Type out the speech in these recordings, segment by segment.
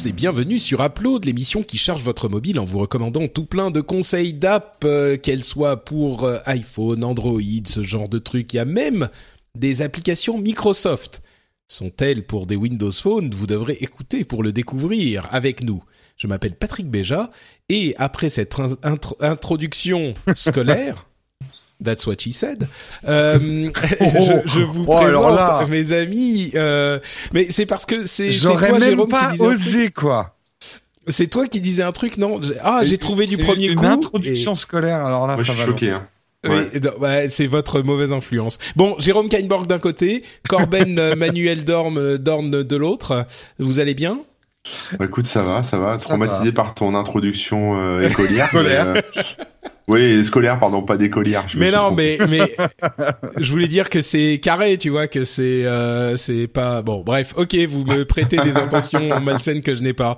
Tous et bienvenue sur Upload, l'émission qui charge votre mobile en vous recommandant tout plein de conseils d'app, euh, qu'elles soient pour euh, iPhone, Android, ce genre de trucs. Il y a même des applications Microsoft. Sont-elles pour des Windows Phone? Vous devrez écouter pour le découvrir avec nous. Je m'appelle Patrick Béja et après cette in- intro- introduction scolaire, That's what she said. Euh, je, je vous Oh, présente alors là. mes amis. euh, mais c'est parce que c'est toi, même Jérôme, pas qui osé, quoi. C'est toi qui disais un truc, non? Ah, j'ai trouvé du Une- premier une coup. introduction scolaire, alors là, Moi, ça je suis va. choqué. Hein. et- Ouais. oui, ouais, c'est votre mauvaise influence. Bon, Jérôme Kainborg d'un côté, Corben Manuel Dorn, euh, Dorn de l'autre. Vous allez bien? Bah, écoute, ça va, ça va. Traumatisé par ton introduction euh, écolière. Scolaire. mais, euh, Oui, scolaire, pardon, pas d'écolière. Mais non, mais mais je voulais dire que c'est carré, tu vois, que c'est euh, c'est pas bon. Bref, ok, vous me prêtez des intentions malsaines que je n'ai pas.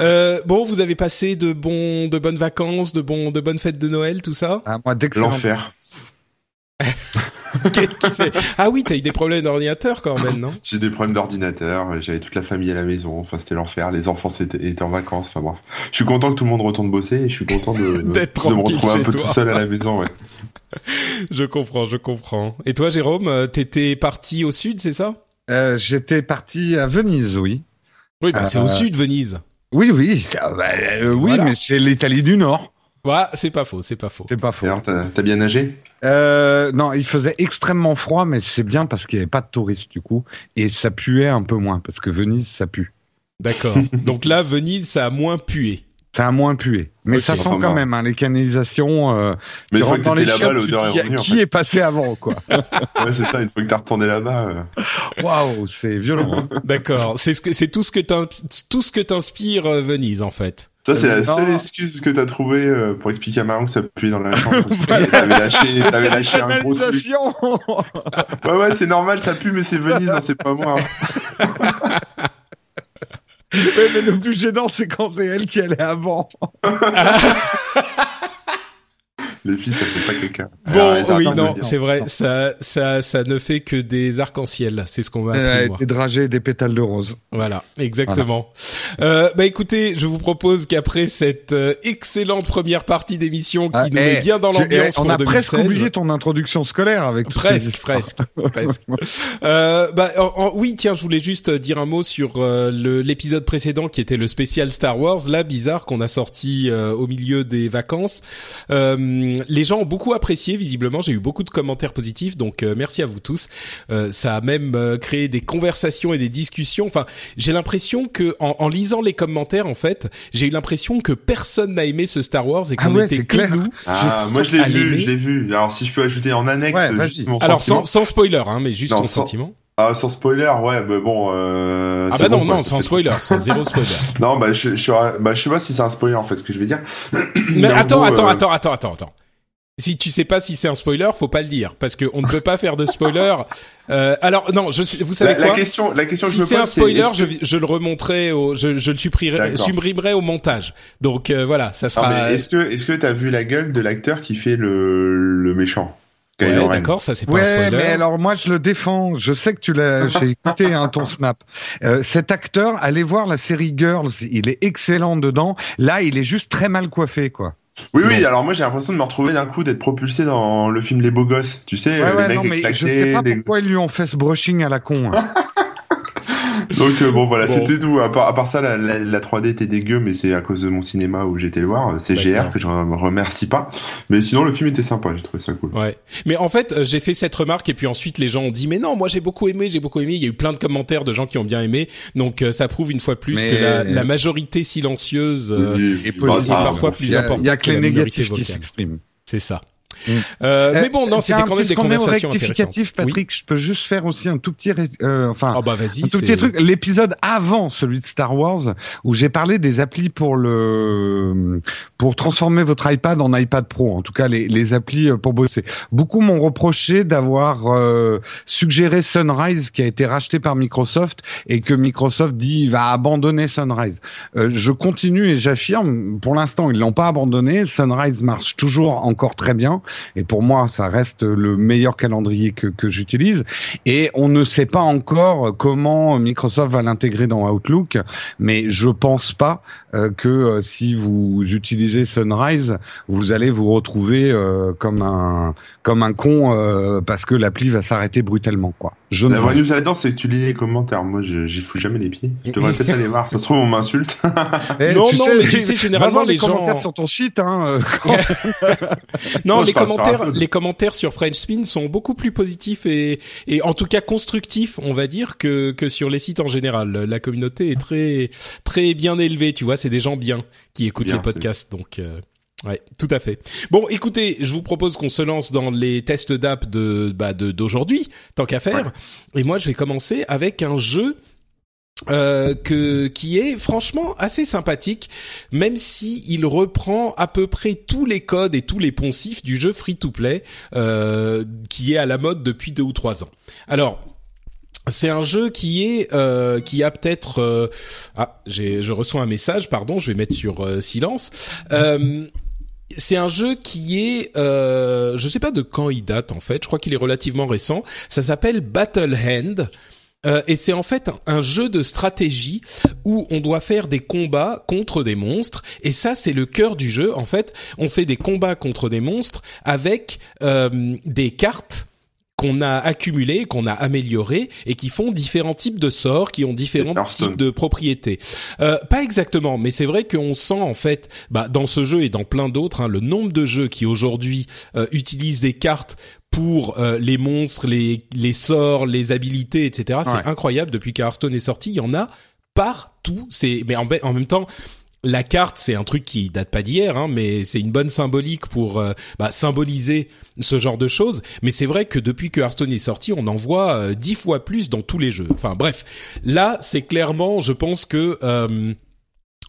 Euh, bon, vous avez passé de bons de bonnes vacances, de bons de bonnes fêtes de Noël, tout ça? Ah, moi, d'excellent. L'enfer. Qu'est-ce qui c'est? Ah oui, t'as eu des problèmes d'ordinateur, Corben, non? J'ai des problèmes d'ordinateur, j'avais toute la famille à la maison, enfin c'était l'enfer, les enfants étaient, étaient en vacances, enfin bref. Je suis content que tout le monde retourne bosser et je suis content de, D'être de me retrouver un peu toi. tout seul à la maison, ouais. Je comprends, je comprends. Et toi, Jérôme, euh, t'étais parti au sud, c'est ça? Euh, J'étais parti à Venise, oui. Oui, bah c'est Euh, au sud, Venise. Oui, oui, ça- bah, euh, oui, Voilà. mais c'est l'Italie du Nord. Ouais, c'est pas faux, c'est pas faux. C'est pas faux. Et alors, t'as t'as bien nagé? Euh, non, il faisait extrêmement froid, mais c'est bien parce qu'il n'y avait pas de touristes du coup, et ça puait un peu moins parce que Venise, ça pue. D'accord. Donc là, Venise, ça a moins pué. Ça a moins pué, mais ça sent quand même hein, les canalisations. Euh, Mais une fois que dans t'étais là-bas, l'odeur est revenue, en Qui fait. est passé avant, quoi Ouais, c'est ça, une fois que t'as retourné là-bas. euh, Waouh, c'est violent. hein. D'accord. C'est ce que c'est tout ce que t'in- tout ce que t'inspire euh, Venise en fait. Ça, c'est la Non. seule excuse que t'as trouvée euh, pour expliquer à Marion que ça puait dans la chambre. T'avais lâché, t'avais lâché un gros truc. Ouais, ouais, c'est normal, ça pue, mais c'est Venise, hein, c'est pas moi. Ouais, mais le plus gênant, c'est quand c'est elle qui allait avant. Les filles, ça fait pas quelqu'un. Bon, Alors, elles oui, non, c'est vrai. Ça, ça, ça ne fait que des arcs-en-ciel. C'est ce qu'on va Elle appeler. a moi. été dragée des pétales de rose. Voilà, exactement. Euh, bah écoutez, je vous propose qu'après cette euh, excellente première partie d'émission qui Ah, nous eh, met bien dans l'ambiance pour On a 2016, presque oublié ton introduction scolaire avec toutes ces Presque, presque, presque. Euh, bah, en- en- oui, tiens, je voulais juste euh, dire un mot sur euh, le- l'épisode précédent qui était le spécial Star Wars, là bizarre qu'on a sorti euh, au milieu des vacances. Euh, les gens ont beaucoup apprécié, visiblement. J'ai eu beaucoup de commentaires positifs, donc euh, merci à vous tous. Euh, ça a même euh, créé des conversations et des discussions. Enfin, j'ai l'impression que en, en lisant les commentaires, en fait, j'ai eu l'impression que personne n'a aimé ce Star Wars et Ah qu'on ouais, était que nous. Ah, moi je l'ai vu, je l'ai vu. Alors si je peux ajouter en annexe Ouais, juste mon Alors sans, sans spoiler, hein, mais juste Non, sans- sentiment. Ah, sans spoiler, ouais, bah bon. Euh, Ah bah bon, non, quoi, non, sans spoiler, sans zéro spoiler. Non, bah je, je, suis- bah je sais pas si c'est un spoiler en fait ce que je vais dire. Mais en attends, gros, attends, euh, attends, attends, attends, attends. Si tu sais pas si c'est un spoiler, faut pas le dire parce qu'on ne peut pas faire de spoiler. Euh, alors non, je sais, vous savez La, la quoi question, la question que Si je me c'est un spoiler, je, que- je le remonterai, au, je, je le supprimerai, au montage. Donc euh, voilà, ça sera. mais est-ce que, est-ce que t'as vu la gueule de l'acteur qui fait le, le méchant Ouais, d'accord, ça c'est pas un Ouais, spoiler. mais alors moi je le défends. Je sais que tu l'as. J'ai écouté hein, ton snap. Euh, cet acteur, allez voir la série Girls. Il est excellent dedans. Là, il est juste très mal coiffé, quoi. Oui, oui. Alors moi j'ai l'impression de me retrouver d'un coup d'être propulsé dans le film Les Beaux Gosses. Tu sais, Ouais, euh, ouais, les mecs non, mais éclatés, je sais pas les- pourquoi ils lui ont fait ce brushing à la con. hein. Donc euh, bon voilà, Bon. c'était tout. À part, à part ça, la, la, la 3D était dégueu, mais c'est à cause de mon cinéma où j'étais le voir. C'est D'accord. GR que je re- remercie pas. Mais sinon le film était sympa, j'ai trouvé ça cool. Ouais. Mais en fait, euh, j'ai fait cette remarque et puis ensuite les gens ont dit mais non, moi j'ai beaucoup aimé, j'ai beaucoup aimé. Il y a eu plein de commentaires de gens qui ont bien aimé. Donc euh, ça prouve une fois plus Mais- que la, la majorité silencieuse, euh, Oui, et bah, ça, parfois bon, plus Il y a, important il y a que que les négatifs qui s'expriment. c'est ça. Mm. Euh, mais bon, non, c'était quand même des conversations rectificatif, Patrick, je peux juste faire aussi un tout petit, euh, enfin, oh bah un tout petit truc. L'épisode avant celui de Star Wars, où j'ai parlé des applis pour le, pour transformer votre iPad en iPad Pro. En tout cas, les, les applis euh, pour bosser. Beaucoup m'ont reproché d'avoir euh, suggéré Sunrise, qui a été racheté par Microsoft, et que Microsoft dit va abandonner Sunrise. Euh, je continue et j'affirme, pour l'instant, ils l'ont pas abandonné. Sunrise marche toujours encore très bien. Et pour moi, ça reste le meilleur calendrier que, j'utilise. Et on ne sait pas encore comment Microsoft va l'intégrer dans Outlook, mais je pense pas que euh, si vous utilisez Sunrise, vous allez vous retrouver euh, comme un comme un con parce que l'appli va s'arrêter brutalement quoi. Je la vraie news là-dedans, c'est que tu lis les commentaires. Moi, j'y fous jamais les pieds. Je devrais peut-être aller voir. Ça se trouve, on m'insulte. Eh, non, non, mais tu sais, généralement, les, les commentaires sur ton site, hein. non, les commentaires, les commentaires sur French Spin sont beaucoup plus positifs et, et en tout cas constructifs, on va dire, que, que sur les sites en général. La communauté est très, très bien élevée. Tu vois, c'est des gens bien qui écoutent les podcasts. Donc, euh, Ouais, tout à fait. Bon, écoutez, je vous propose qu'on se lance dans les tests d'app de bah d'aujourd'hui, tant qu'à faire. Et moi, je vais commencer avec un jeu euh, que qui est franchement assez sympathique, même si il reprend à peu près tous les codes et tous les poncifs du jeu free to play euh, qui est à la mode depuis deux ou trois ans. Alors c'est un jeu qui est euh, qui a peut-être euh, ah j'ai je reçois un message pardon je vais mettre sur euh, silence euh, c'est un jeu qui est, euh, je sais pas de quand il date en fait. Je crois qu'il est relativement récent. Ça s'appelle Battle Hand. Euh, et c'est en fait un, jeu de stratégie où on doit faire des combats contre des monstres. Et ça, c'est le cœur du jeu. En fait, on fait des combats contre des monstres avec euh, des cartes qu'on a accumulé, qu'on a amélioré et qui font différents types de sorts, qui ont différents types de propriétés. Euh, pas exactement, mais c'est vrai qu'on sent en fait, bah, dans ce jeu et dans plein d'autres, hein, le nombre de jeux qui aujourd'hui euh, utilisent des cartes pour euh, les monstres, les, les sorts, les habilités, etc. C'est incroyable. Depuis qu'Hearthstone est sorti, il y en a partout. C'est mais en, en même temps la carte, c'est un truc qui date pas d'hier, hein, mais c'est une bonne symbolique pour euh, bah, symboliser ce genre de choses. Mais c'est vrai que depuis que Hearthstone est sorti, on en voit euh, dix fois plus dans tous les jeux. Enfin bref, là, c'est clairement, je pense que euh,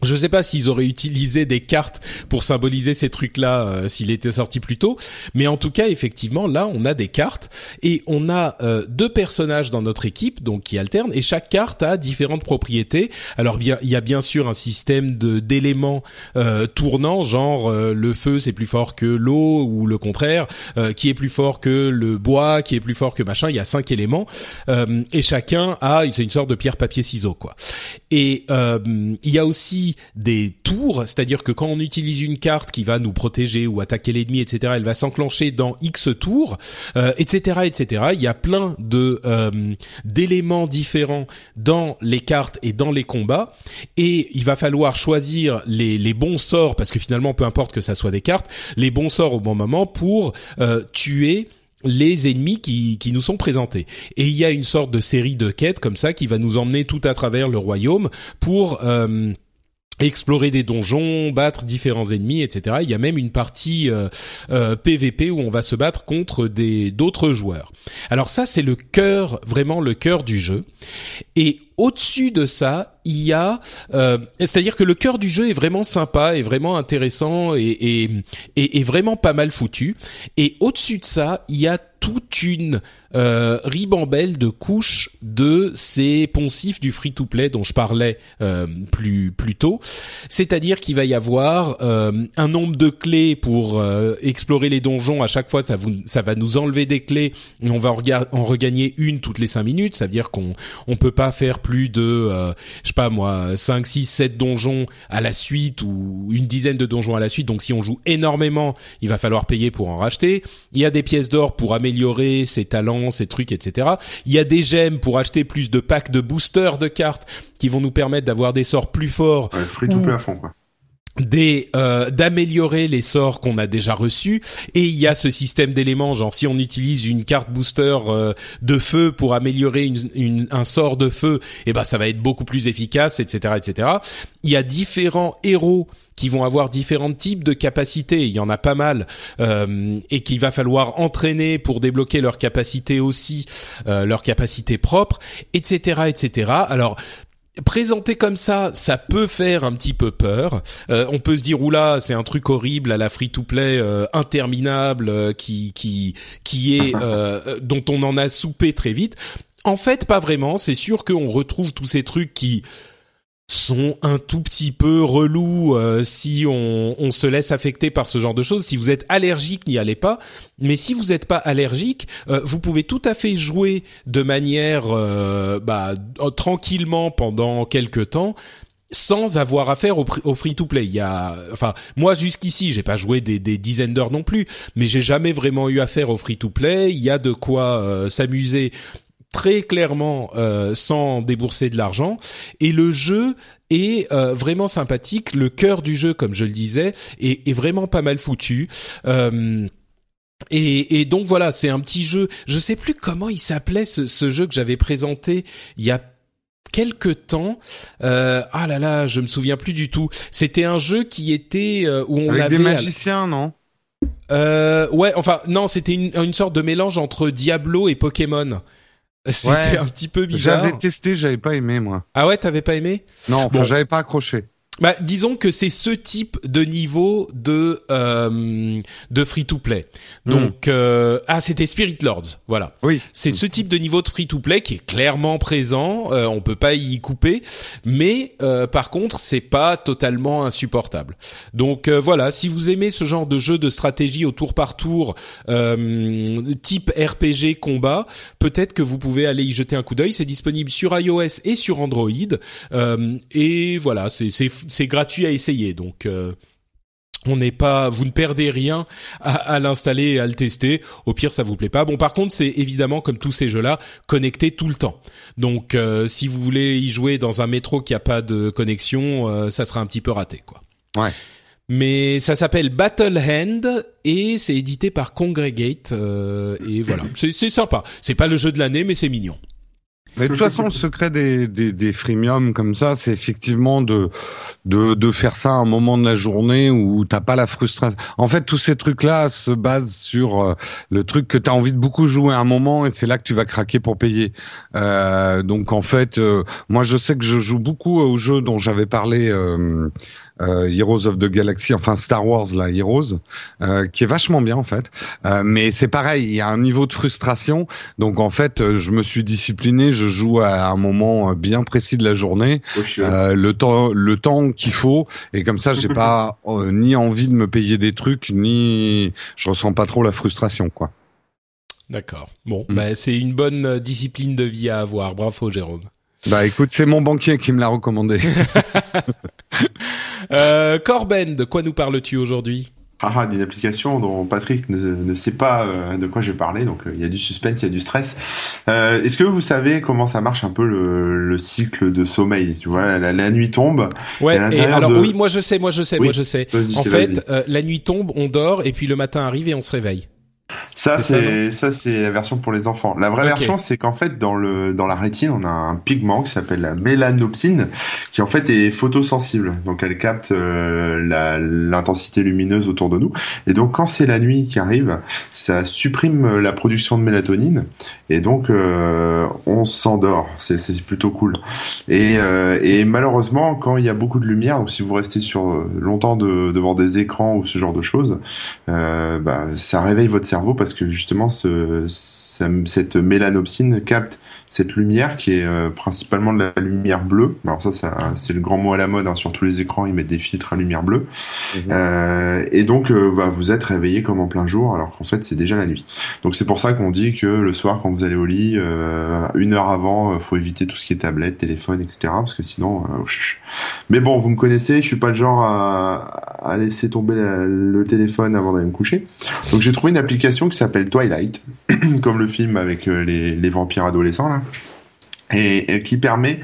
je ne sais pas s'ils auraient utilisé des cartes pour symboliser ces trucs-là euh, s'il était sorti plus tôt, mais en tout cas, effectivement, là, on a des cartes et on a euh, deux personnages dans notre équipe, donc qui alternent, et chaque carte a différentes propriétés. Alors, bien, il y a bien sûr un système de d'éléments euh, tournants, genre le feu c'est plus fort que l'eau ou le contraire, qui est plus fort que le bois, qui est plus fort que machin. Il y a cinq éléments et chacun a, c'est une sorte de pierre papier ciseaux quoi. Et il y a aussi des tours, c'est-à-dire que quand on utilise une carte qui va nous protéger ou attaquer l'ennemi, etc., elle va s'enclencher dans X tours, etc., euh, etc. Il y a plein de euh, d'éléments différents dans les cartes et dans les combats, et il va falloir choisir les, bons sorts parce que finalement, peu importe que ça soit des cartes, les bons sorts au bon moment pour euh, tuer les ennemis qui, qui nous sont présentés. Et il y a une sorte de série de quêtes comme ça qui va nous emmener tout à travers le royaume pour explorer des donjons, battre différents ennemis, etc. Il y a même une partie euh, euh, PVP où on va se battre contre des d'autres joueurs. Alors ça, c'est le cœur, vraiment le cœur du jeu. Et au-dessus de ça, il y a, euh, c'est-à-dire que le cœur du jeu est vraiment sympa, est vraiment intéressant et, et, et, vraiment pas mal foutu. Et au-dessus de ça, il y a toute une euh, ribambelle de couches de ces poncifs du free-to-play dont je parlais euh, plus plus tôt. C'est-à-dire qu'il va y avoir euh, un nombre de clés pour euh, explorer les donjons. À chaque fois, ça, vous, ça va nous enlever des clés et on va en, en regagner une toutes les cinq minutes. Ça veut dire qu'on on peut pas faire plus de, euh, je sais pas moi, 5, 6, 7 donjons à la suite ou une dizaine de donjons à la suite. Donc si on joue énormément, il va falloir payer pour en racheter. Il y a des pièces d'or pour améliorer ses talents, ses trucs, etc. Il y a des gemmes pour acheter plus de packs de boosters de cartes qui vont nous permettre d'avoir des sorts plus forts. free to play à fond quoi. Des euh, d'améliorer les sorts qu'on a déjà reçus et il y a ce système d'éléments genre si on utilise une carte booster euh, de feu pour améliorer une, un sort de feu et eh ben ça va être beaucoup plus efficace etc etc il y a différents héros qui vont avoir différents types de capacités, il y en a pas mal, euh, et qu'il va falloir entraîner pour débloquer leurs capacités aussi, euh, leurs capacités propres, etc., etc. Alors présenté comme ça, ça peut faire un petit peu peur. Euh, on peut se dire oula, c'est un truc horrible à la free-to-play euh, interminable euh, qui qui qui est dont on en a soupé très vite. En fait, pas vraiment. C'est sûr qu'on retrouve tous ces trucs qui sont un tout petit peu relous euh, si on, on, se laisse affecter par ce genre de choses. Si vous êtes allergique, n'y allez pas. Mais si vous n'êtes pas allergique, euh, vous pouvez tout à fait jouer de manière euh, bah, tranquillement pendant quelques temps sans avoir affaire au, au free-to-play. Il y a, enfin, moi jusqu'ici, j'ai pas joué des, des dizaines d'heures non plus, mais j'ai jamais vraiment eu affaire au free-to-play. Il y a de quoi s'amuser très clairement euh, sans débourser de l'argent et le jeu est euh, vraiment sympathique le cœur du jeu comme je le disais est, est vraiment pas mal foutu euh, et, et, donc voilà, c'est un petit jeu. Je sais plus comment il s'appelait ce, ce, jeu que j'avais présenté il y a quelques temps. Euh, ah là là, je me souviens plus du tout. C'était un jeu qui était euh, où on Avec avait des magiciens, non? Euh, Ouais, enfin non, c'était une, une sorte de mélange entre Diablo et Pokémon. C'était un petit peu bizarre. J'avais testé, j'avais pas aimé moi. Ah ouais, t'avais pas aimé? Non, bon. j'avais pas accroché. Bah, disons que c'est ce type de niveau de euh, de free to play. Donc mm. euh, ah c'était Spirit Lords, voilà. Oui. C'est ce type de niveau de free to play qui est clairement présent. Euh, on peut pas y couper, mais euh, par contre c'est pas totalement insupportable. Donc euh, voilà, si vous aimez ce genre de jeu de stratégie au tour par tour, euh, type RPG combat, peut-être que vous pouvez aller y jeter un coup d'œil. C'est disponible sur iOS et sur Android. et voilà, c'est c'est c'est gratuit à essayer, donc euh, on n'est pas, vous ne perdez rien à, l'installer et à le tester. Au pire, ça vous plaît pas. Bon, par contre, c'est évidemment comme tous ces jeux-là, connecté tout le temps. Donc, euh, si vous voulez y jouer dans un métro qui a pas de connexion, euh, ça sera un petit peu raté, quoi. Ouais. Mais ça s'appelle Battle Hand et c'est édité par Congregate et voilà, c'est sympa. C'est pas le jeu de l'année, mais c'est mignon. Mais de toute façon, le secret des, des, des freemiums comme ça, c'est effectivement de, de, de faire ça à un moment de la journée où t'as pas la frustration. En fait, tous ces trucs-là se basent sur euh, le truc que tu as envie de beaucoup jouer à un moment et c'est là que tu vas craquer pour payer. Euh, donc en fait, euh, moi je sais que je joue beaucoup aux jeux dont j'avais parlé euh, euh, Heroes of the Galaxy, enfin Star Wars là, Heroes, euh, qui est vachement bien en fait. Euh, mais c'est pareil, il y a un niveau de frustration. Donc en fait, euh, je me suis discipliné, je joue à un moment bien précis de la journée, oh, le temps, le temps qu'il faut, et comme ça, j'ai pas ni envie de me payer des trucs, ni je ressens pas trop la frustration quoi. D'accord. Bon, mm. bah, c'est une bonne discipline de vie à avoir. Bravo, Jérôme. Bah écoute, c'est mon banquier qui me l'a recommandé. euh, Corben, de quoi nous parles-tu aujourd'hui? Ah, ah, d'une application dont Patrick ne, ne sait pas euh, de quoi je vais parler, donc euh, il y a du suspense, il y a du stress. Euh, Est-ce que vous savez comment ça marche un peu le, le cycle de sommeil? Tu vois, la, la, nuit tombe. Ouais. Et, alors oui, moi je sais, moi je sais, moi je sais. En fait, euh, la nuit tombe, on dort et puis le matin arrive et on se réveille. Ça c'est ça c'est la version pour les enfants. La vraie okay. version c'est qu'en fait dans le dans la rétine on a un pigment qui s'appelle la mélanopsine qui en fait est photosensible. Donc elle capte euh, l'intensité lumineuse autour de nous et donc quand c'est la nuit qui arrive, ça supprime la production de mélatonine et donc euh, on s'endort. C'est c'est plutôt cool. Et euh, et malheureusement quand il y a beaucoup de lumière, donc si vous restez sur euh, longtemps de, devant des écrans ou ce genre de choses, euh, bah ça réveille votre cerveau parce que justement ce, cette mélanopsine capte cette lumière qui est euh, principalement de la lumière bleue. Alors ça, ça c'est le grand mot à la mode. Hein. Sur tous les écrans, ils mettent des filtres à lumière bleue. Mmh. Euh, et donc, euh, bah, vous êtes réveillé comme en plein jour, alors qu'en fait, c'est déjà la nuit. Donc c'est pour ça qu'on dit que le soir, quand vous allez au lit, euh, une heure avant, faut éviter tout ce qui est tablette, téléphone, etc. Parce que sinon... Mais bon, vous me connaissez, je suis pas le genre à, à laisser tomber la, le téléphone avant d'aller me coucher. Donc j'ai trouvé une application qui s'appelle Twilight, comme le film avec les, les vampires adolescents là. Et, qui permet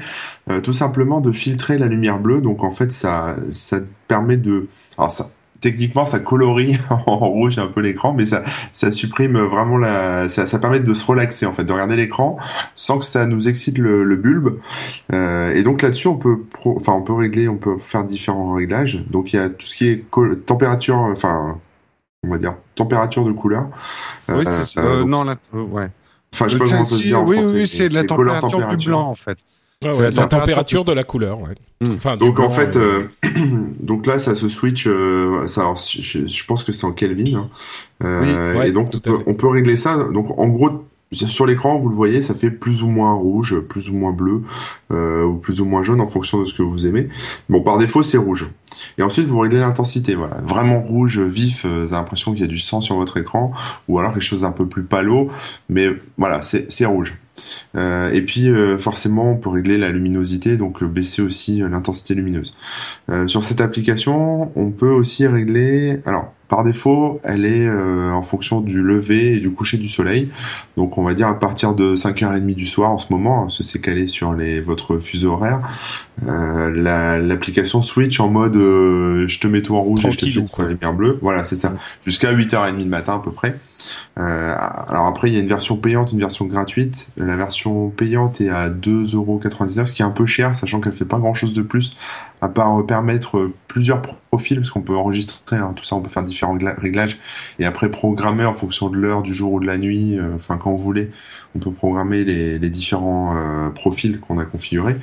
euh, tout simplement de filtrer la lumière bleue. Donc en fait, ça, ça permet de, alors ça, techniquement, ça colorie en rouge un peu l'écran, mais ça, ça supprime vraiment la, ça, ça permet de se relaxer en fait, de regarder l'écran sans que ça nous excite le, le bulbe. Euh, et donc là-dessus, on peut, enfin, on peut régler, on peut faire différents réglages. Donc il y a tout ce qui est température, enfin, on va dire température de couleur. Oui, euh, euh, non, là, ouais. Enfin, je sais pas comment ça se dit en oui, français. Oui, c'est la température, du blanc, en fait. Ouais, la température de la couleur, ouais. Hmm. Enfin, donc en fait, euh, donc là, ça se switch. Euh, ça, alors, je, je, pense que c'est en Kelvin. Hein. Euh, et donc on peut, on peut, régler ça. Donc en gros, sur l'écran, vous le voyez, ça fait plus ou moins rouge, plus ou moins bleu, euh, ou plus ou moins jaune en fonction de ce que vous aimez. Bon, par défaut, c'est rouge. Et ensuite, vous réglez l'intensité. Voilà, vraiment rouge, vif. Euh, vous avez l'impression qu'il y a du sang sur votre écran, ou alors quelque chose d'un peu plus palo. Mais voilà, c'est rouge. Euh, et puis euh, forcément, on peut régler la luminosité, donc baisser aussi l'intensité lumineuse. sur cette application, on peut aussi régler. Alors, par défaut, elle est en fonction du lever et du coucher du soleil. Donc, on va dire à partir de 5h30 du soir en ce moment, ce c'est calé sur les, votre fuseau horaire. L'application switch en mode je te mets tout en rouge et je te fais la lumière bleue. Voilà, c'est ça. Jusqu'à 8h30 du matin à peu près. Euh, alors après, il y a une version payante, une version gratuite. La version payante est à 2,99€, ce qui est un peu cher, sachant qu'elle fait pas grand chose de plus, à part permettre plusieurs profils, parce qu'on peut enregistrer hein, tout ça, on peut faire différents réglages, et après programmer en fonction de l'heure, du jour ou de la nuit, euh, enfin quand vous voulez, on peut programmer les, les différents euh, profils qu'on a configurés.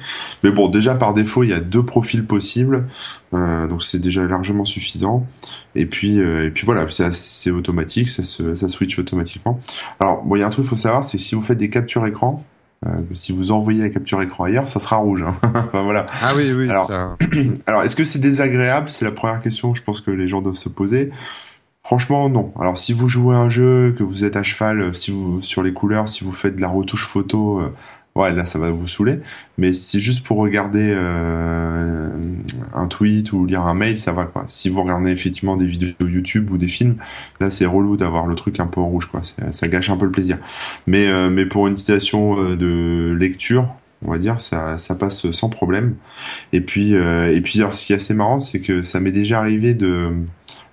Mais bon, déjà par défaut, il y a deux profils possibles, euh, donc c'est déjà largement suffisant. Et puis, euh, et puis voilà, c'est automatique, ça, se, ça switch automatiquement. Alors, bon, il y a un truc qu'il faut savoir, c'est que si vous faites des captures écran, euh, si vous envoyez la capture écran ailleurs, ça sera rouge. Hein. enfin, voilà. Ah oui, oui. Alors, alors est-ce que c'est désagréable? C'est la première question, je pense que les gens doivent se poser. Franchement, non. Alors, si vous jouez un jeu, que vous êtes à cheval, euh, sur les couleurs, si vous faites de la retouche photo, euh, ouais, là, ça va vous saouler. Mais si juste pour regarder euh, un tweet ou lire un mail, ça va quoi. Si vous regardez effectivement des vidéos YouTube ou des films, là, c'est relou d'avoir le truc un peu en rouge, quoi. Ça gâche un peu le plaisir. Mais, pour une situation de lecture, on va dire, ça, ça passe sans problème. Et puis, et puis, alors, ce qui est assez marrant, c'est que ça m'est déjà arrivé de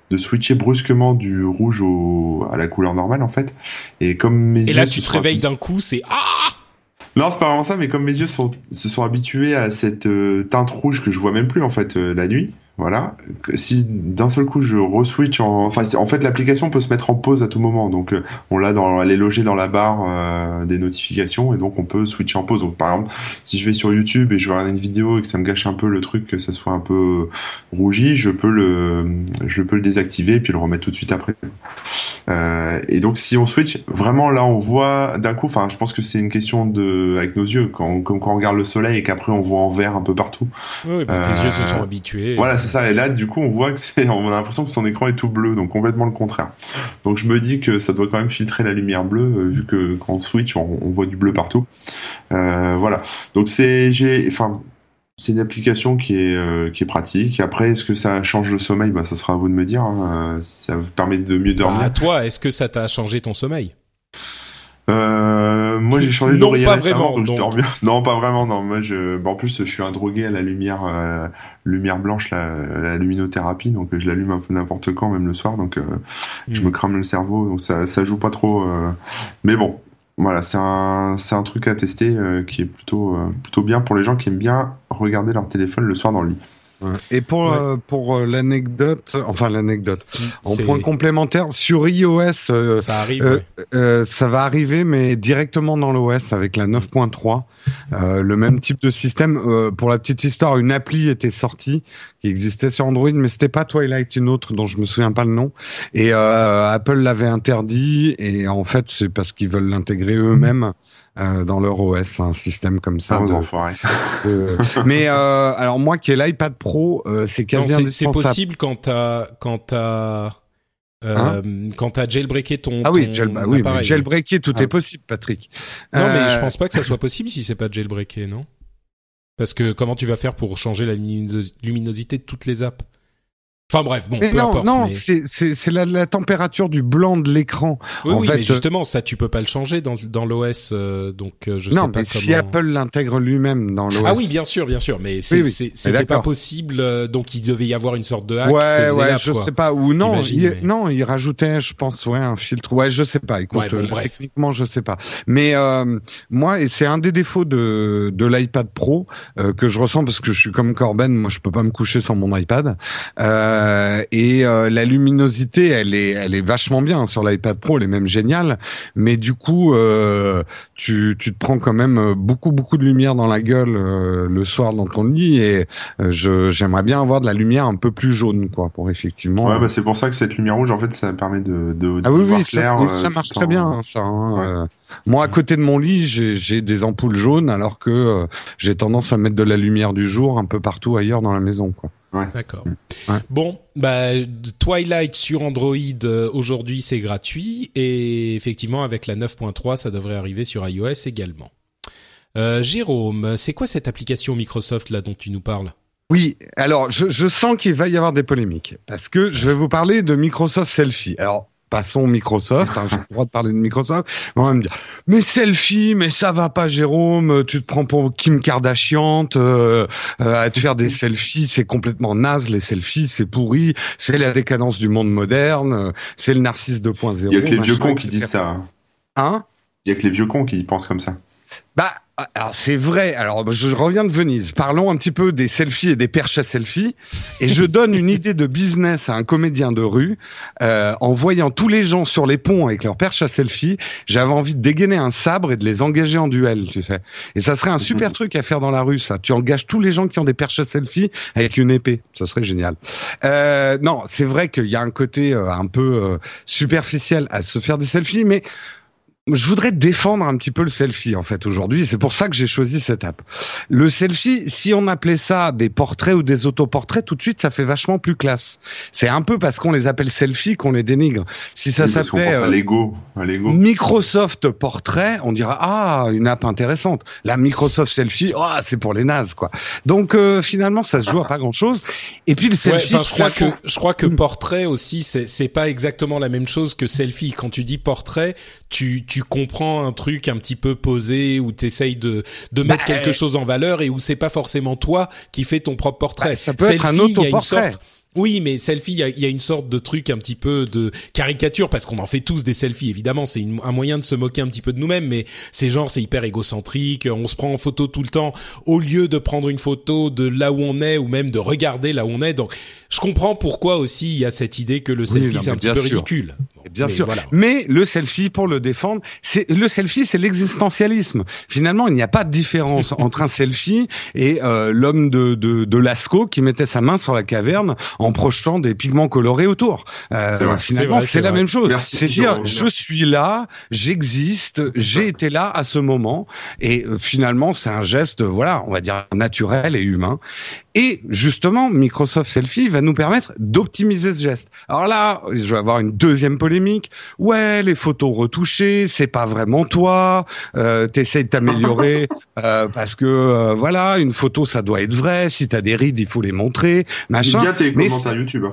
de switcher brusquement du rouge au, à la couleur normale en fait. Et comme mes et là tu te réveilles d'un coup, c'est ah non, c'est pas vraiment ça, mais comme mes yeux sont, se sont habitués à cette euh, teinte rouge que je vois même plus en fait euh, la nuit, voilà. Si d'un seul coup je re-switch en, enfin, en fait, l'application peut se mettre en pause à tout moment. Donc, euh, on l'a dans, elle est logée dans la barre euh, des notifications et donc on peut switcher en pause. Donc, par exemple, si je vais sur YouTube et je veux regarder une vidéo et que ça me gâche un peu le truc, que ça soit un peu rougi, je peux le, je peux le désactiver et puis le remettre tout de suite après. Euh, et donc, si on switch, vraiment là, on voit d'un coup. Enfin, je pense que c'est une question de, avec nos yeux, quand, comme quand on regarde le soleil et qu'après on voit en vert un peu partout. Oui, bah, tes yeux se sont habitués. Voilà ça. Et là, du coup, on voit que c'est, on a l'impression que son écran est tout bleu, donc complètement le contraire. Donc je me dis que ça doit quand même filtrer la lumière bleue, euh, vu que quand on switch, on, voit du bleu partout. Euh, voilà. Donc c'est, j'ai, enfin, c'est une application qui est euh, qui est pratique. Après, est-ce que ça change le sommeil? Bah, ça sera à vous de me dire. Hein. Ça vous permet de mieux dormir. à toi, est-ce que ça t'a changé ton sommeil? Euh, moi j'ai changé d'oreiller récemment, donc, donc. je bien. Non, pas vraiment. Non, moi je. en plus, je suis un drogué à la lumière, euh, lumière blanche, la, la, luminothérapie, donc je l'allume un peu n'importe quand, même le soir, donc euh, je hmm. me crame le cerveau, donc ça, ça joue pas trop. Euh. Mais bon, voilà, c'est un, c'est un truc à tester euh, qui est plutôt, plutôt bien pour les gens qui aiment bien regarder leur téléphone le soir dans le lit. Et pour euh, pour euh, l'anecdote, enfin l'anecdote, en point complémentaire sur iOS, euh, ça arrive, ça va arriver, mais directement dans l'OS avec la 9.3, le même type de système. pour la petite histoire, une appli était sortie qui existait sur Android, mais c'était pas Twilight, une autre dont je me souviens pas le nom. Et Apple l'avait interdit, et en fait c'est parce qu'ils veulent l'intégrer eux-mêmes. Euh, dans leur OS, un système comme ça. mais euh, alors moi qui ai l'iPad Pro, euh, c'est quasi indispensable. C'est possible quand t'as quand t'as euh, hein quand t'as jailbreaké ton ah oui, jail, bah oui jailbreaké tout ah. est possible Patrick non mais je pense pas que ça soit possible si c'est pas jailbreaké non? Parce que comment tu vas faire pour changer la luminosité de toutes les apps? Enfin bref, bon, peu non, importe. Non, c'est c'est la, la, température du blanc de l'écran. Oui, oui, mais justement, ça tu peux pas le changer dans dans l'OS, euh, donc euh, je non, sais pas mais si Apple l'intègre lui-même dans l'OS. Ah oui, bien sûr, bien sûr, mais c'était pas possible, euh, donc il devait y avoir une sorte de hack. Ouais, ouais, je sais pas, ou non, il, non, il rajoutait, je pense, ouais, un filtre. Ouais, je sais pas. Écoute, techniquement, je sais pas. Mais moi, et c'est un des défauts de de l'iPad Pro que je ressens parce que je suis comme Corben, moi, je peux pas me coucher sans mon iPad. Euh, euh, et euh, la luminosité, elle est, elle est vachement bien sur l'iPad Pro, elle est même géniale. Mais du coup, euh, tu, tu te prends quand même beaucoup, beaucoup de lumière dans la gueule le soir dans ton lit. Et je, j'aimerais bien avoir de la lumière un peu plus jaune, quoi, pour effectivement. Ouais, bah c'est pour ça que cette lumière rouge, en fait, ça permet de, de, ah oui, oui, clair. Ça, ça marche très bien, ça. Hein, moi, à côté de mon lit, j'ai des ampoules jaunes, alors que j'ai tendance à mettre de la lumière du jour un peu partout ailleurs dans la maison, quoi. D'accord. Bon, bah, Twilight sur Android euh, aujourd'hui c'est gratuit et effectivement avec la 9.3 ça devrait arriver sur iOS également. Euh, Jérôme, c'est quoi cette application Microsoft là dont tu nous parles? Oui, alors je, je sens qu'il va y avoir des polémiques parce que je vais vous parler de Microsoft Selfie. Alors passons Microsoft, hein, j'ai le droit de parler de Microsoft, on va me dire, mais selfie, mais ça va pas Jérôme, tu te prends pour Kim Kardashian, euh, euh, à te faire des selfies, c'est complètement naze, les selfies, c'est pourri, c'est la décadence du monde moderne, c'est le narcisse 2.0. Il y a que les vieux cons qui disent ça. Hein, hein? Il y a que les vieux cons qui pensent comme ça. Bah, alors c'est vrai. Alors je reviens de Venise. Parlons un petit peu des selfies et des perches à selfies. Et je donne une idée de business à un comédien de rue euh, en voyant tous les gens sur les ponts avec leurs perches à selfie. J'avais envie de dégainer un sabre et de les engager en duel, tu sais. Et ça serait un super truc à faire dans la rue, ça. Tu engages tous les gens qui ont des perches à selfie avec une épée. Ça serait génial. Euh, non, c'est vrai qu'il y a un côté euh, un peu euh, superficiel à se faire des selfies, mais je voudrais défendre un petit peu le selfie en fait aujourd'hui. C'est pour ça que j'ai choisi cette app. Le selfie, si on appelait ça des portraits ou des autoportraits, tout de suite ça fait vachement plus classe. C'est un peu parce qu'on les appelle selfie qu'on les dénigre. Si ça s'appelait euh, Lego, Microsoft Portrait, on dira ah une app intéressante. La Microsoft Selfie, ah c'est pour les nazes quoi. Donc euh, finalement ça se joue à pas grand chose. Et puis le selfie, je crois que je crois que portrait aussi c'est c'est pas exactement la même chose que selfie. Quand tu dis portrait, tu tu comprends un truc un petit peu posé où tu essayes de de mettre bah, quelque chose en valeur et où c'est pas forcément toi qui fais ton propre portrait. Bah, ça peut être un autoportrait. Oui, mais selfie, il y a, une sorte de truc un petit peu de caricature parce qu'on en fait tous des selfies. Évidemment, c'est un moyen de se moquer un petit peu de nous-mêmes, mais c'est genre c'est hyper égocentrique. On se prend en photo tout le temps au lieu de prendre une photo de là où on est ou même de regarder là où on est. Donc, je comprends pourquoi aussi il y a cette idée que le selfie c'est un petit peu ridicule. Bien sûr. Mais le selfie, pour le défendre, c'est le selfie, c'est l'existentialisme. Finalement, il n'y a pas de différence entre un selfie et euh, l'homme de, de, de Lascaux qui mettait sa main sur la caverne en projetant des pigments colorés autour. Euh, finalement, c'est la même chose. C'est dire, je suis là, j'existe, j'ai été là à ce moment, et euh, finalement, c'est un geste, voilà, on va dire naturel et humain. Et justement, Microsoft Selfie va nous permettre d'optimiser ce geste. Alors là, je vais avoir une deuxième polémique. Ouais, les photos retouchées, c'est pas vraiment toi. Euh, T'essayes de t'améliorer euh, parce que euh, voilà, une photo ça doit être vrai. Si t'as des rides, il faut les montrer. Machin. Bien tes commentaires YouTube.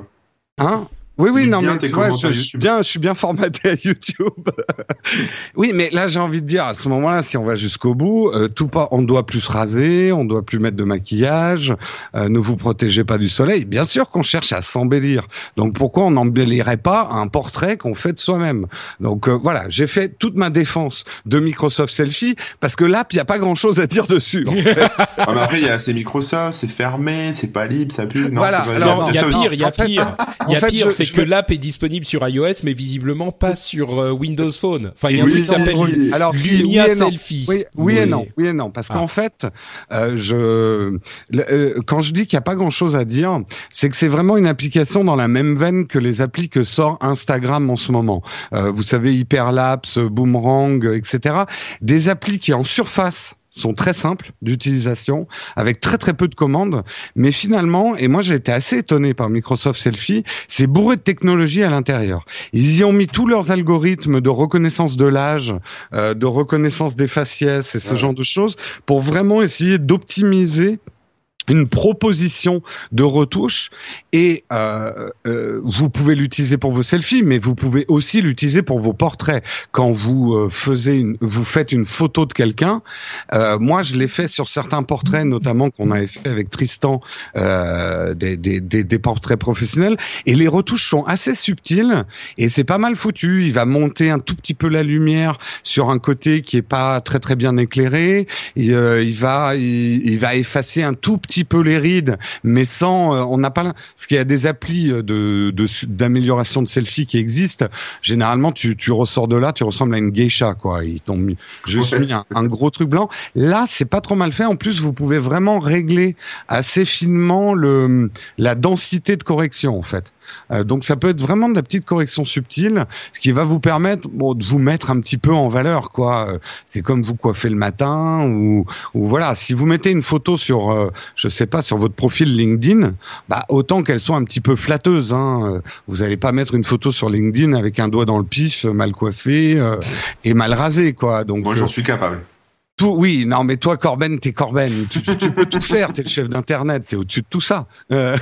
Hein? Oui, oui, non, mais tu vois, je, suis bien, je suis bien formaté à YouTube. oui, mais là, j'ai envie de dire, à ce moment-là, si on va jusqu'au bout, euh, tout pas, on doit plus se raser, on doit plus mettre de maquillage, euh, ne vous protégez pas du soleil. Bien sûr qu'on cherche à s'embellir. Donc, pourquoi on n'embellirait pas un portrait qu'on fait de soi-même? Donc, euh, voilà, j'ai fait toute ma défense de Microsoft Selfie parce que l'app, il n'y a pas grand-chose à dire dessus. ah, mais après, il y a c'est Microsoft, c'est fermé, c'est pas libre, ça pue. Non, voilà. il y a pire, il y a pire, il y a pire, que l'app est disponible sur iOS, mais visiblement pas sur euh, Windows Phone. Enfin, il y a un truc qui s'appelle Alors, Lumia Selfie. Oui, et non, oui et non, parce qu'en ah. fait, euh, je euh, quand je dis qu'il n'y a pas grand-chose à dire, c'est que c'est vraiment une application dans la même veine que les applis que sort Instagram en ce moment. vous savez, Hyperlapse, Boomerang, etc. Des applis qui en surface sont très simples d'utilisation, avec très très peu de commandes, mais finalement, et moi j'ai été assez étonné par Microsoft Selfie, c'est bourré de technologie à l'intérieur. Ils y ont mis tous leurs algorithmes de reconnaissance de l'âge, euh, de reconnaissance des faciès et ce genre de choses, pour vraiment essayer d'optimiser une proposition de retouche et euh, euh, vous pouvez l'utiliser pour vos selfies, mais vous pouvez aussi l'utiliser pour vos portraits. Quand vous euh, faisiez vous faites une photo de quelqu'un, euh, moi je l'ai fait sur certains portraits, notamment qu'on avait fait avec Tristan, euh, des, des, des, des, portraits professionnels, et les retouches sont assez subtiles et c'est pas mal foutu. Il va monter un tout petit peu la lumière sur un côté qui est pas très très bien éclairé. Il, il va il, il va effacer un tout petit peu les rides, mais sans. Euh, on n'a pas. Parce qu'il y a des applis de d'amélioration de, selfie qui existent. Généralement, tu, tu ressors de là, tu ressembles à une geisha, quoi. Ils t'ont mis juste mis un, gros truc blanc. Là, c'est pas trop mal fait. En plus, vous pouvez vraiment régler assez finement le la densité de correction, en fait. Euh, donc ça peut être vraiment de la petite correction subtile, ce qui va vous permettre bon, de vous mettre un petit peu en valeur, quoi. Euh, c'est comme vous coiffez le matin ou, ou voilà. Si vous mettez une photo sur, euh, je sais pas, sur votre profil LinkedIn, bah autant qu'elle soit un petit peu flatteuse. Hein. Vous n'allez pas mettre une photo sur LinkedIn avec un doigt dans le pif, mal coiffé et mal rasé, quoi. Donc moi j'en suis capable. Tout, oui, non, mais toi, Corben, t'es Corben. Tu, tu, peux tout faire. T'es le chef d'internet. T'es au-dessus de tout ça. Euh,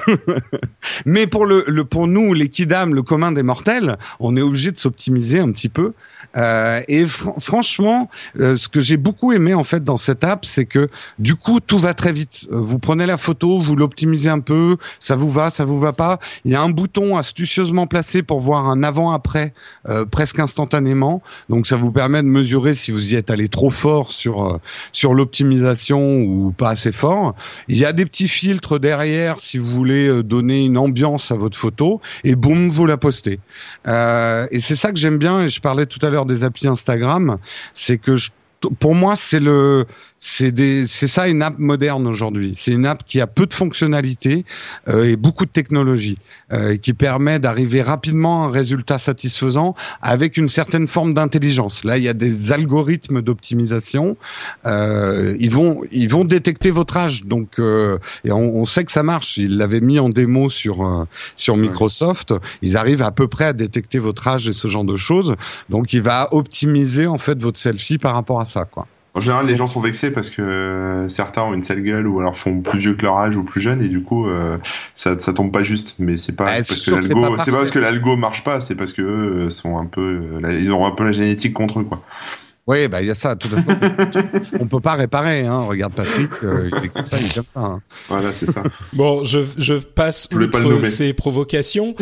mais pour le, le, pour nous, les le commun des mortels, on est obligé de s'optimiser un petit peu. Euh, et franchement, euh, ce que j'ai beaucoup aimé en fait dans cette app, c'est que du coup, tout va très vite. Euh, vous prenez la photo, vous l'optimisez un peu, ça vous va, ça vous va pas. Il y a un bouton astucieusement placé pour voir un avant-après presque instantanément. Donc, ça vous permet de mesurer si vous y êtes allé trop fort sur euh, sur l'optimisation ou pas assez fort. Il y a des petits filtres derrière si vous voulez euh, donner une ambiance à votre photo et boum, vous la postez. Euh, et c'est ça que j'aime bien. Et je parlais tout à l'heure des applis Instagram, c'est que je pour moi, c'est le, c'est ça une app moderne aujourd'hui. C'est une app qui a peu de fonctionnalités euh, et beaucoup de technologie, euh, qui permet d'arriver rapidement à un résultat satisfaisant avec une certaine forme d'intelligence. Là, il y a des algorithmes d'optimisation. Euh, ils vont, ils vont détecter votre âge. Donc, euh, et on, on, sait que ça marche. Ils l'avaient mis en démo sur euh, sur Microsoft. Ils arrivent à peu près à détecter votre âge et ce genre de choses. Donc, il va optimiser en fait votre selfie par rapport à ça, quoi. En général, les gens sont vexés parce que euh, certains ont une sale gueule ou alors font plus vieux que leur âge ou plus jeunes et du coup euh, ça, ça tombe pas juste. Mais c'est pas, parce que l'algo, c'est pas, parce que l'algo marche pas, c'est parce que eux sont un peu, euh, ils ont un peu la génétique contre eux quoi. Oui, bah il y a ça. Tout façon, on peut pas réparer. Hein. Regarde Patrick, il est comme ça, il est comme ça. Hein. Voilà, c'est ça. bon, je, je passe outre ces provocations,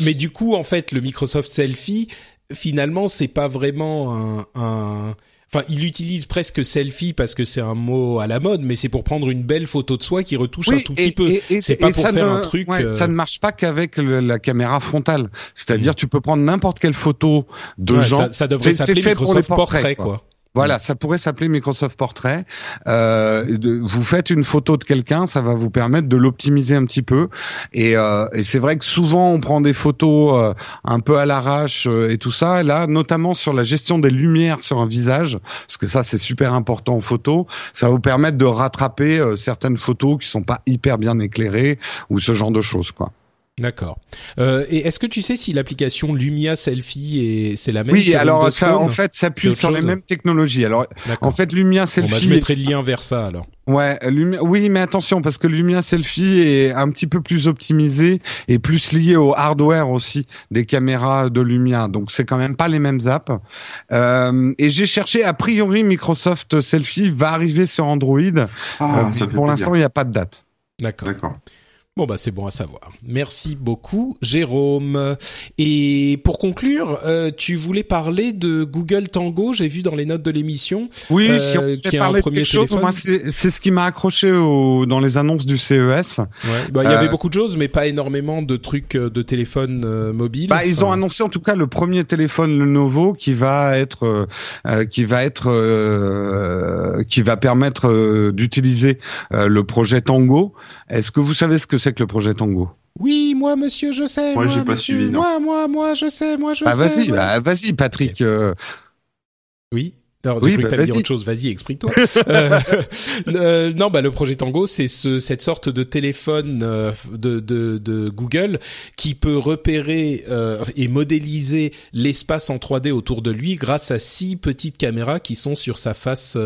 mais du coup, en fait, le Microsoft Selfie, finalement, c'est pas vraiment un, un Enfin, il utilise presque selfie parce que c'est un mot à la mode, mais c'est pour prendre une belle photo de soi qui retouche un tout petit peu. C'est pas pour faire un truc. Euh, ça ne marche pas qu'avec la caméra frontale. C'est-à-dire, mm. tu peux prendre n'importe quelle photo de gens. Ça, ça devrait s'appeler Microsoft Portrait, quoi. Voilà, ça pourrait s'appeler Microsoft Portrait. Euh, de, vous faites une photo de quelqu'un, ça va vous permettre de l'optimiser un petit peu. Et, euh, et c'est vrai que souvent on prend des photos euh, un peu à l'arrache euh, et tout ça. Et là, notamment sur la gestion des lumières sur un visage, parce que ça c'est super important en photo, ça va vous permettre de rattraper euh, certaines photos qui sont pas hyper bien éclairées ou ce genre de choses, quoi. D'accord. Euh, et est-ce que tu sais si l'application Lumia Selfie est c'est la même Oui, alors ça en fait s'appuie sur les mêmes technologies. Alors en fait Lumia Selfie. Bon, bah, je mettrai le lien vers ça alors. Ouais, Lumia... oui, mais attention parce que Lumia Selfie est un petit peu plus optimisé et plus lié au hardware aussi des caméras de Lumia. Donc c'est quand même pas les mêmes apps. Euh, et j'ai cherché a priori Microsoft Selfie va arriver sur Android. Ah, euh, pour l'instant, il n'y a pas de date. D'accord. D'accord. Bon bah c'est bon à savoir. Merci beaucoup Jérôme. Et pour conclure, euh, tu voulais parler de Google Tango, j'ai vu dans les notes de l'émission. Oui, euh, si on qui un premier téléphone. c'est ce qui m'a accroché au, dans les annonces du CES. Ouais, bah, il y avait euh, beaucoup de choses, mais pas énormément de trucs euh, de téléphone mobile. Bah, ils ont annoncé en tout cas le premier téléphone Lenovo qui va être qui va être qui va permettre d'utiliser le projet Tango. Est-ce que vous savez ce que c'est que le projet Tango Oui, moi, monsieur, je sais. Moi, j'ai pas suivi. Non. Moi, moi, moi, je sais. Moi, je bah, sais. Vas-y, bah, vas-y, Patrick. Euh. Oui. Alors, oui, bah, dire autre chose. Vas-y, explique-toi. euh, euh, non, bah le projet Tango, c'est ce, cette sorte de téléphone euh, de, de, de, Google qui peut repérer euh, et modéliser l'espace en 3D autour de lui grâce à six petites caméras qui sont sur sa face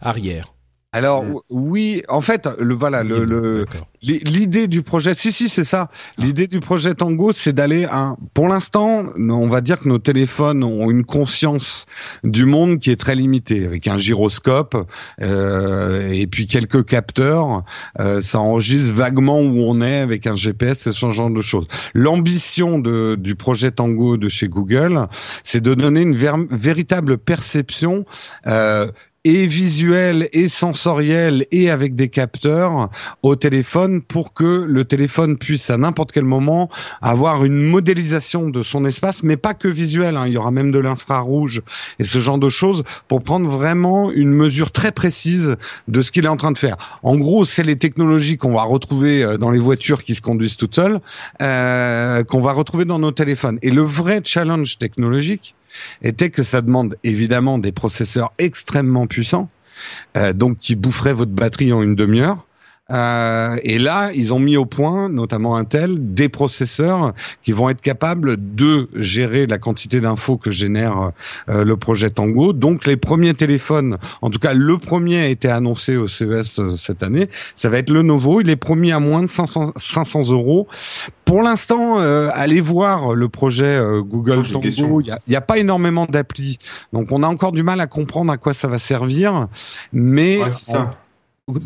arrière. Alors mm. oui, en fait, le voilà, le, l'idée du projet, si si c'est ça. Ah. L'idée du projet Tango, c'est d'aller. Pour l'instant, on va dire que nos téléphones ont une conscience du monde qui est très limitée, avec un gyroscope euh, et puis quelques capteurs. Euh, ça enregistre vaguement où on est avec un GPS et ce genre de choses. L'ambition de, du projet Tango de chez Google, c'est de donner une véritable perception. Euh, et visuel et sensoriel et avec des capteurs au téléphone pour que le téléphone puisse à n'importe quel moment avoir une modélisation de son espace, mais pas que visuel. Hein. Il y aura même de l'infrarouge et ce genre de choses pour prendre vraiment une mesure très précise de ce qu'il est en train de faire. En gros, c'est les technologies qu'on va retrouver euh, dans les voitures qui se conduisent toutes seules, euh, qu'on va retrouver dans nos téléphones. Et le vrai challenge technologique, était que ça demande évidemment des processeurs extrêmement puissants, euh, donc qui boufferaient votre batterie en une demi-heure. Euh, et là, ils ont mis au point, notamment Intel, des processeurs qui vont être capables de gérer la quantité d'infos que génère euh, le projet Tango. Donc, les premiers téléphones, en tout cas, le premier a été annoncé au CES euh, cette année. Ça va être le Novo. Il est promis à moins de 500, 500 euros. Pour l'instant, allez voir le projet Google Tango. Il n'y a, a, pas énormément d'applis, donc on a encore du mal à comprendre à quoi ça va servir. Mais ça.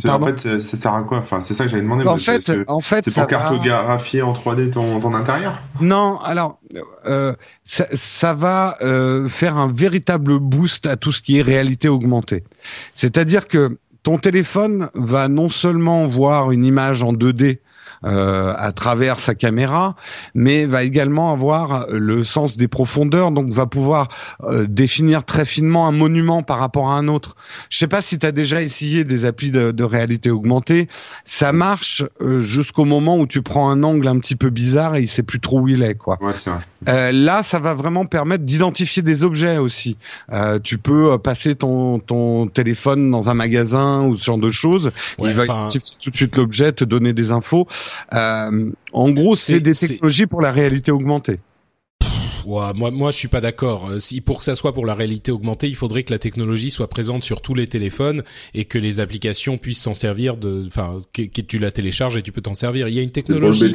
En fait, ça sert à quoi? Enfin, c'est ça que j'avais demandé. En fait, en fait, c'est pour cartographier en 3D ton, ton intérieur? Non, alors euh, ça, ça, va euh, faire un véritable boost à tout ce qui est réalité augmentée. C'est-à-dire que ton téléphone va non seulement voir une image en 2D euh, à travers sa caméra, mais va également avoir le sens des profondeurs, donc va pouvoir euh, définir très finement un monument par rapport à un autre. Je sais pas si tu as déjà essayé des applis de, de réalité augmentée, ça marche euh, jusqu'au moment où tu prends un angle un petit peu bizarre et il sait plus trop où il est quoi. Ouais, c'est vrai. Euh, là, ça va vraiment permettre d'identifier des objets aussi. Euh, tu peux passer ton, ton téléphone dans un magasin ou ce genre de choses. il va identifier tout de suite l'objet, te donner des infos. Euh, en gros, c'est des technologies pour la réalité augmentée. moi, moi, je suis pas d'accord. Euh, si pour que ça soit pour la réalité augmentée, il faudrait que la technologie soit présente sur tous les téléphones et que les applications puissent s'en servir de, enfin, que, tu la télécharges et tu peux t'en servir. Il y a une technologie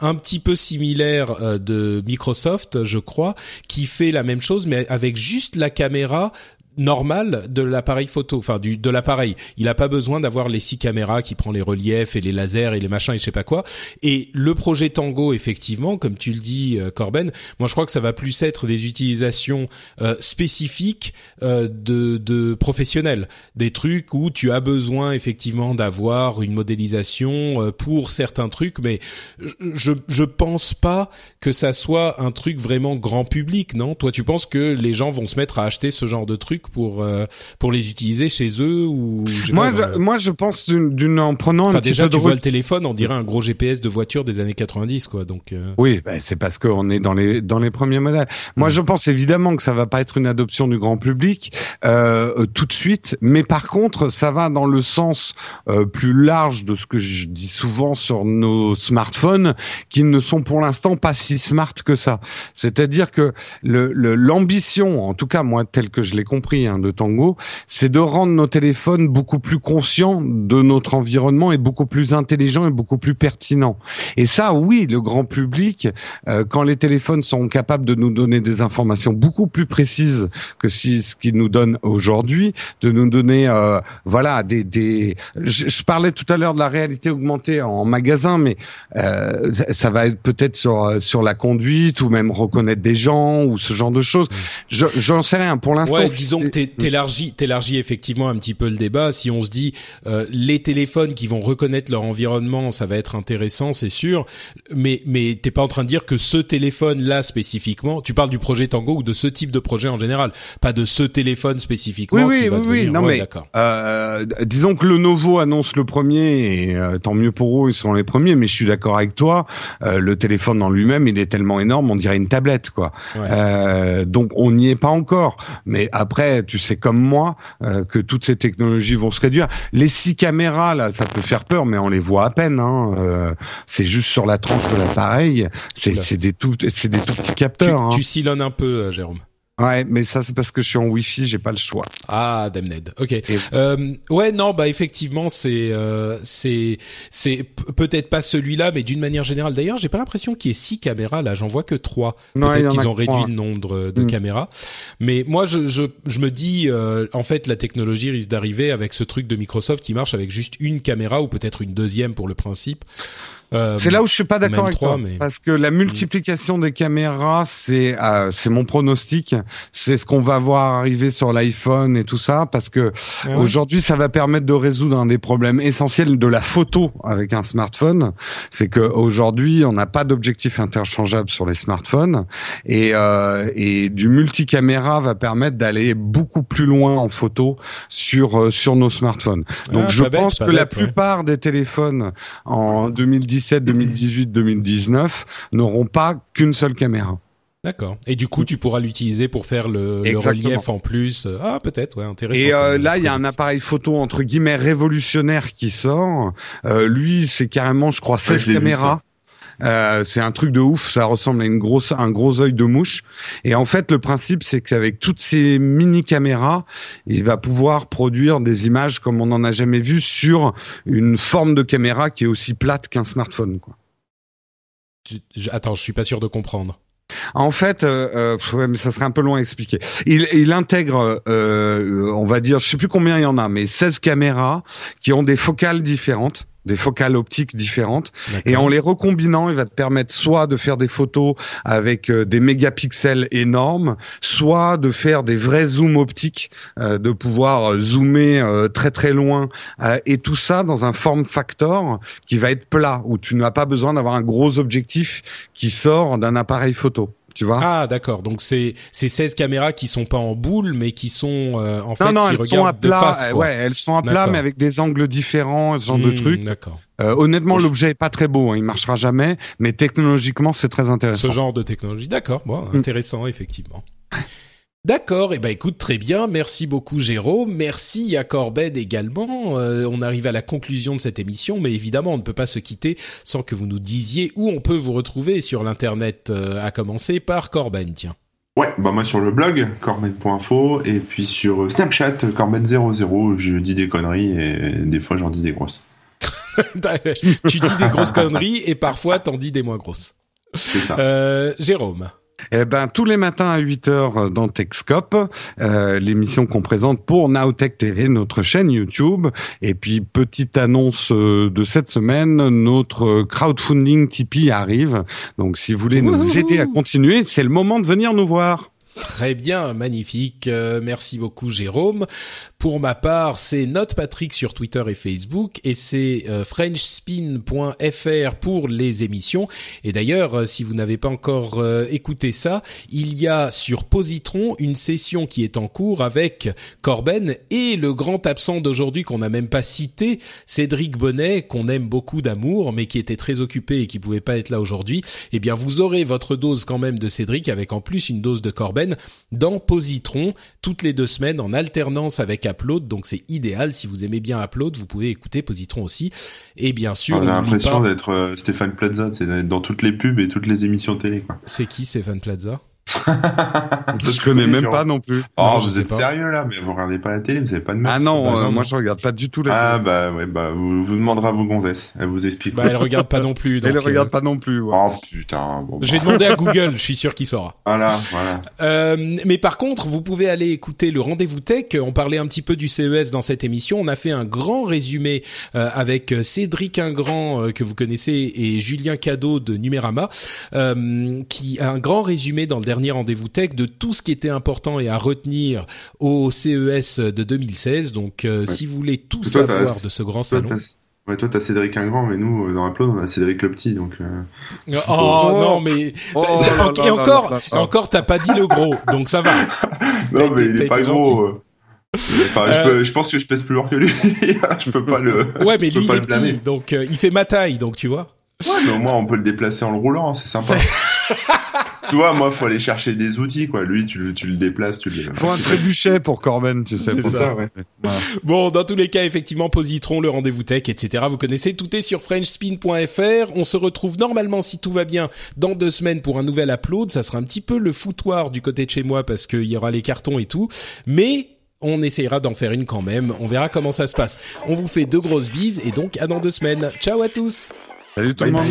un petit peu similaire euh, de Microsoft, je crois, qui fait la même chose, mais avec juste la caméra normal de l'appareil photo, enfin du de l'appareil. Il n'a pas besoin d'avoir les six caméras qui prend les reliefs et les lasers et les machins et je sais pas quoi. Et le projet Tango, effectivement, comme tu le dis, euh, Corben, moi je crois que ça va plus être des utilisations euh, spécifiques euh, de, de professionnels, des trucs où tu as besoin effectivement d'avoir une modélisation pour certains trucs, mais je je pense pas que ça soit un truc vraiment grand public, non? Toi, tu penses que les gens vont se mettre à acheter ce genre de trucs pour euh, pour les utiliser chez eux ou moi je, moi je pense d'une en prenant enfin, un déjà tu vois le téléphone on dirait un gros GPS de voiture des années 90 quoi donc euh. oui bah, c'est parce qu'on est dans les dans les premiers modèles moi mm. je pense évidemment que ça va pas être une adoption du grand public euh, tout de suite mais par contre ça va dans le sens euh, plus large de ce que je dis souvent sur nos smartphones qui ne sont pour l'instant pas si smart que ça c'est-à-dire que le l'ambition en tout cas moi tel que je l'ai compris Hein, de Tango, c'est de rendre nos téléphones beaucoup plus conscients de notre environnement et beaucoup plus intelligents et beaucoup plus pertinents. Et ça, oui, le grand public, euh, quand les téléphones sont capables de nous donner des informations beaucoup plus précises que si, ce qu'ils nous donnent aujourd'hui, de nous donner, euh, voilà, des, des... Je, parlais tout à l'heure de la réalité augmentée en magasin, mais euh, ça va être peut-être sur sur la conduite ou même reconnaître des gens ou ce genre de choses. Mmh. J'en sais rien. Pour l'instant, disons que t'élargis, t'élargis effectivement un petit peu le débat. Si on se dit euh, les téléphones qui vont reconnaître leur environnement, ça va être intéressant, c'est sûr. Mais mais t'es pas en train de dire que ce téléphone-là spécifiquement, tu parles du projet Tango ou de ce type de projet en général, pas de ce téléphone spécifiquement. Oui oui oui, non mais euh, disons que le Novo annonce le premier et euh, tant mieux pour eux, ils sont les premiers. Mais je suis d'accord avec toi, euh, le téléphone en lui-même, il est tellement énorme, on dirait une tablette quoi. donc on n'y est pas encore. Mais après tu sais comme moi euh, que toutes ces technologies vont se réduire. Les six caméras là, ça peut faire peur, mais on les voit à peine. Hein. Euh, c'est juste sur la tranche de l'appareil. C'est des tout, c'est des tout petits capteurs. Tu, hein. tu un peu, euh, Jérôme. Ouais, mais ça c'est parce que je suis en Wi-Fi, j'ai pas le choix. Ah, damned. Ok. Euh, ouais, non, bah effectivement, c'est euh, c'est c'est peut-être pas celui-là, mais d'une manière générale. D'ailleurs, j'ai pas l'impression qu'il y ait six caméras là. J'en vois que trois. Peut-être qu'ils ont réduit le nombre de mm. caméras. Mais moi, je je je me dis, euh, en fait, la technologie risque d'arriver avec ce truc de Microsoft qui marche avec juste une caméra ou peut-être une deuxième pour le principe. Euh, c'est là où je suis pas d'accord avec toi, parce que la multiplication des caméras, c'est euh, c'est mon pronostic, c'est ce qu'on va voir arriver sur l'iPhone et tout ça, parce que ah aujourd'hui, ça va permettre de résoudre un des problèmes essentiels de la photo avec un smartphone, c'est que aujourd'hui, on n'a pas d'objectif interchangeable sur les smartphones, et euh, et du multicaméra va permettre d'aller beaucoup plus loin en photo sur euh, sur nos smartphones. Donc ah, je pense que la plupart des téléphones en 2010 2017, 2018, 2019 n'auront pas qu'une seule caméra. D'accord. Et du coup, tu pourras l'utiliser pour faire le, relief en plus. Ah, peut-être, ouais, intéressant. Et euh, là, il y a un appareil photo entre guillemets révolutionnaire qui sort. Euh, lui, c'est carrément, je crois, 16 caméras. Euh, c'est un truc de ouf, ça ressemble à une grosse, un gros œil de mouche. Et en fait, le principe, c'est qu'avec toutes ces mini caméras, il va pouvoir produire des images comme on n'en a jamais vu sur une forme de caméra qui est aussi plate qu'un smartphone. Quoi. Attends, je suis pas sûr de comprendre. En fait, euh, euh mais ça serait un peu loin à expliquer. Il, il intègre, euh, on va dire, je sais plus combien il y en a, mais 16 caméras qui ont des focales différentes des focales optiques différentes. Et en les recombinant il va te permettre soit de faire des photos avec euh, des mégapixels énormes soit de faire des vrais zooms optiques euh, de pouvoir euh, zoomer très très loin et tout ça dans un form factor qui va être plat où tu n'as pas besoin d'avoir un gros objectif qui sort d'un appareil photo tu vois Ah d'accord. Donc c'est c'est 16 caméras qui sont pas en boule mais qui sont euh, en fait non, non, elles sont à plat. ouais, elles sont à plat mais avec des angles différents, ce genre de hmm, trucs. D'accord. Euh, honnêtement, l'objet est pas très beau, hein, il marchera jamais, mais technologiquement, c'est très intéressant. Ce genre de technologie, d'accord, bon, hmm. intéressant effectivement. D'accord, et eh ben écoute très bien, merci beaucoup Jérôme, merci à Corbed également. Euh, on arrive à la conclusion de cette émission, mais évidemment on ne peut pas se quitter sans que vous nous disiez où on peut vous retrouver sur l'internet, euh, à commencer par Corben, tiens. Ouais, bah moi sur le blog corben.info et puis sur Snapchat corben00, je dis des conneries et des fois j'en dis des grosses. tu dis des grosses conneries et parfois t'en dis des moins grosses. C'est ça. Euh, Jérôme. Eh ben, tous les matins à 8 heures dans Techscope, euh, l'émission qu'on présente pour Nowtech TV, notre chaîne YouTube. Et puis, petite annonce euh, de cette semaine, notre crowdfunding Tipeee arrive. Donc, si vous voulez nous aider à continuer, c'est le moment de venir nous voir. Très bien, magnifique. Euh, merci beaucoup Jérôme. Pour ma part, c'est Note Patrick sur Twitter et Facebook et c'est euh, frenchspin.fr pour les émissions. Et d'ailleurs, euh, si vous n'avez pas encore écouté ça, il y a sur Positron une session qui est en cours avec Corben et le grand absent d'aujourd'hui qu'on n'a même pas cité, Cédric Bonnet, qu'on aime beaucoup d'amour, mais qui était très occupé et qui pouvait pas être là aujourd'hui. Eh bien, vous aurez votre dose quand même de Cédric avec en plus une dose de Corben dans Positron toutes les deux semaines en alternance avec Upload, donc c'est idéal. Si vous aimez bien Upload, vous pouvez écouter Positron aussi. Et bien sûr, on a l'impression d'être euh, Stéphane Plaza, c'est dans toutes les pubs et toutes les émissions télé. C'est qui Stéphane Plaza? je connais même pas non plus. Oh, vous êtes sérieux là, mais vous regardez pas la télé, vous avez pas de meuf. Ah non, euh, moi je regarde pas du tout la Ah bah ouais, bah vous, vous demanderez à vos gonzesses, elle vous explique. Bah elle regarde pas non plus. Donc, elle regarde euh, pas non plus. Oh putain. Bon, Je vais demander à Google, je suis sûr qu'il saura. Voilà, voilà. Euh, mais par contre, vous pouvez aller écouter le rendez-vous tech. On parlait un petit peu du CES dans cette émission. On a fait un grand résumé euh, avec Cédric Ingrand que vous connaissez et Julien Cadeau de Numérama, qui a un grand résumé dans le dernier rendez-vous tech de tout ce qui était important et à retenir au CES de 2016. Donc, euh, si vous voulez tout savoir de ce grand salon. Ouais, toi, t'as Cédric Ingrand, mais nous, euh, dans Upload, on a Cédric le Petit, donc. Euh... Oh, oh, non, mais oh, et encore, encore, t'as pas dit le gros, donc ça va. non, mais il est pas gros. Euh. Enfin, je, peux, je, pense que je pèse plus lourd que lui. je peux pas le. Ouais, mais lui, il est petit, donc il fait ma taille, donc tu vois. Ouais, mais au moins on peut le déplacer en le roulant, c'est sympa. tu vois, moi, faut aller chercher des outils, quoi. Lui, tu, tu le déplaces, tu le. Faut un trébuchet pour Corben, tu sais. C'est ça, ouais. Bon, dans tous les cas, effectivement, Positron, le rendez-vous tech, etc. Vous connaissez, tout est sur FrenchSpin.fr. On se retrouve normalement, si tout va bien, dans deux semaines pour un nouvel upload. Ça sera un petit peu le foutoir du côté de chez moi parce qu'il y aura les cartons et tout. Mais on essayera d'en faire une quand même. On verra comment ça se passe. On vous fait deux grosses bises et donc à dans deux semaines. Ciao à tous. Salut tout le monde.